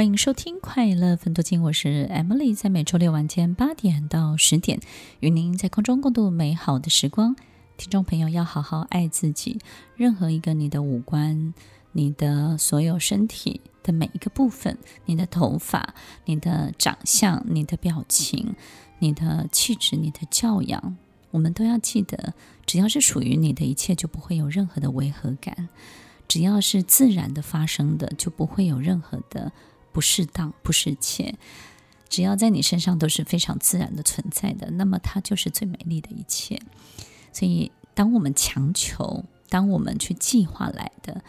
欢迎收听《快乐分多金》，我是 Emily，在每周六晚间八点到十点，与您在空中共度美好的时光。听众朋友要好好爱自己，任何一个你的五官、你的所有身体的每一个部分，你的头发、你的长相、你的表情、你的气质、你的教养，我们都要记得，只要是属于你的一切，就不会有任何的违和感；只要是自然的发生的，就不会有任何的不适当、不适切。只要在你身上都是非常自然的存在的，那么它就是最美丽的一切。所以，当我们强求，当我们去计划来的，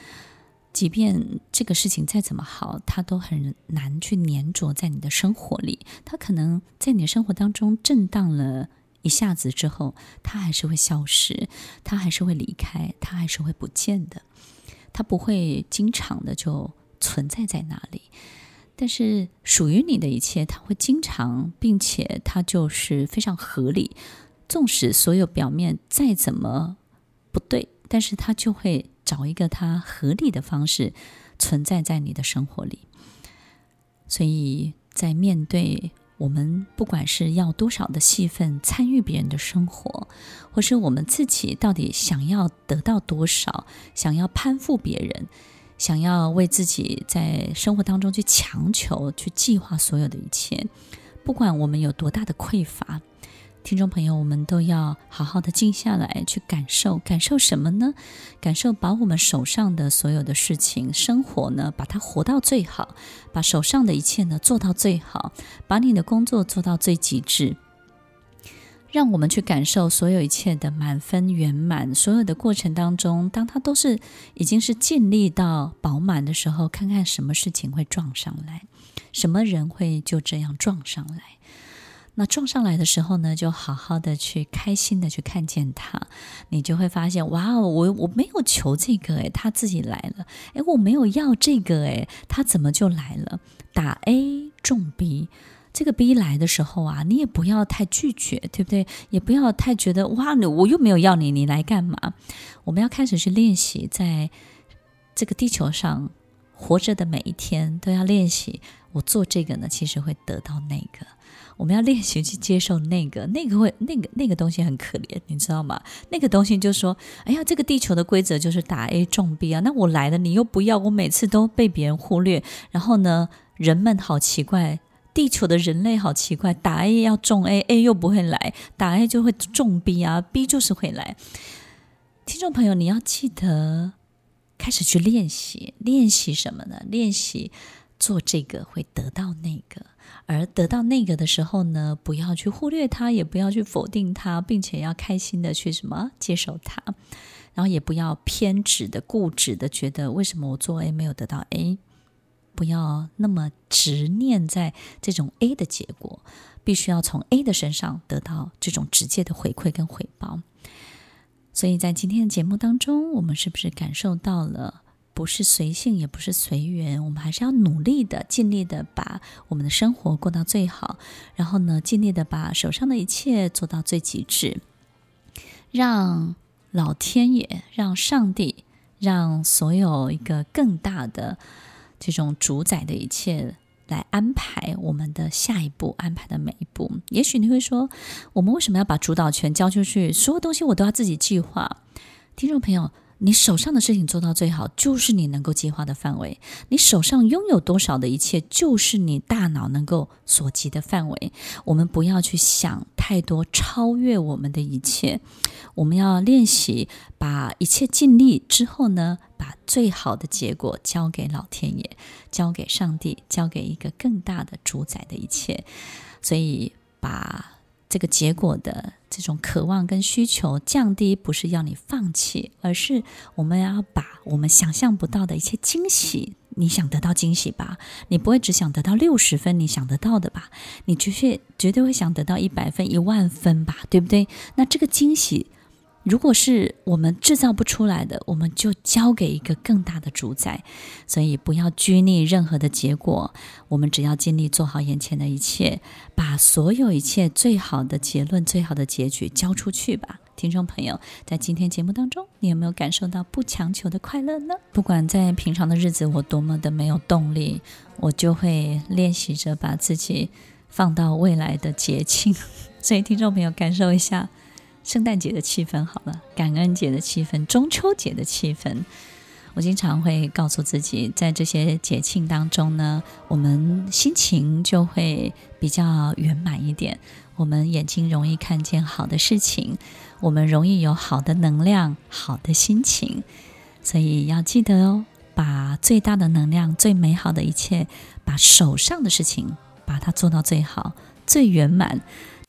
即便这个事情再怎么好，它都很难去粘着在你的生活里。它可能在你的生活当中震荡了一下子之后，它还是会消失，它还是会离开，它还是会不见的。它不会经常的就存在在那里。但是属于你的一切，它会经常，并且它就是非常合理。纵使所有表面再怎么不对，但是它就会找一个它合理的方式存在在你的生活里。所以在面对我们不管是要多少的戏份参与别人的生活，或是我们自己到底想要得到多少，想要攀附别人，想要为自己在生活当中去强求、去计划所有的一切，不管我们有多大的匮乏。听众朋友，我们都要好好的静下来，去感受，感受什么呢？感受把我们手上的所有的事情、生活呢，把它活到最好，把手上的一切呢做到最好，把你的工作做到最极致。让我们去感受所有一切的满分圆满，所有的过程当中，当它都是已经是尽力到饱满的时候，看看什么事情会撞上来，什么人会就这样撞上来。那撞上来的时候呢，就好好的去开心的去看见它，你就会发现，哇哦，我我没有求这个诶，他自己来了，诶，我没有要这个诶，他怎么就来了？打 A 中 B，这个 B 来的时候啊，你也不要太拒绝，对不对？也不要太觉得哇，我又没有要你，你来干嘛？我们要开始去练习，在这个地球上活着的每一天，都要练习，我做这个呢，其实会得到那个。我们要练习去接受那个，那个会，那个那个东西很可怜，你知道吗？那个东西就说，哎呀，这个地球的规则就是打 A 中 B 啊，那我来了，你又不要，我每次都被别人忽略。然后呢，人们好奇怪，地球的人类好奇怪，打 A 要中 A，A 又不会来，打 A 就会中 B 啊，B 就是会来。听众朋友，你要记得开始去练习，练习什么呢？练习做这个会得到那个。而得到那个的时候呢，不要去忽略它，也不要去否定它，并且要开心的去什么接受它，然后也不要偏执的、固执的觉得为什么我做 A 没有得到 A，不要那么执念在这种 A 的结果，必须要从 A 的身上得到这种直接的回馈跟回报。所以在今天的节目当中，我们是不是感受到了？不是随性，也不是随缘，我们还是要努力的、尽力的把我们的生活过到最好，然后呢，尽力的把手上的一切做到最极致，让老天爷、让上帝、让所有一个更大的这种主宰的一切来安排我们的下一步，安排的每一步。也许你会说，我们为什么要把主导权交出去？所有东西我都要自己计划。听众朋友。你手上的事情做到最好，就是你能够计划的范围。你手上拥有多少的一切，就是你大脑能够所及的范围。我们不要去想太多超越我们的一切，我们要练习把一切尽力之后呢，把最好的结果交给老天爷，交给上帝，交给一个更大的主宰的一切。所以把。这个结果的这种渴望跟需求降低，不是要你放弃，而是我们要把我们想象不到的一些惊喜，你想得到惊喜吧？你不会只想得到六十分，你想得到的吧？你绝对绝对会想得到一百分、一万分吧？对不对？那这个惊喜。如果是我们制造不出来的，我们就交给一个更大的主宰。所以不要拘泥任何的结果，我们只要尽力做好眼前的一切，把所有一切最好的结论、最好的结局交出去吧。听众朋友，在今天节目当中，你有没有感受到不强求的快乐呢？不管在平常的日子我多么的没有动力，我就会练习着把自己放到未来的节庆。所以，听众朋友感受一下圣诞节的气氛好了，感恩节的气氛，中秋节的气氛。我经常会告诉自己，在这些节庆当中呢，我们心情就会比较圆满一点。我们眼睛容易看见好的事情，我们容易有好的能量、好的心情。所以要记得哦，把最大的能量、最美好的一切，把手上的事情把它做到最好、最圆满。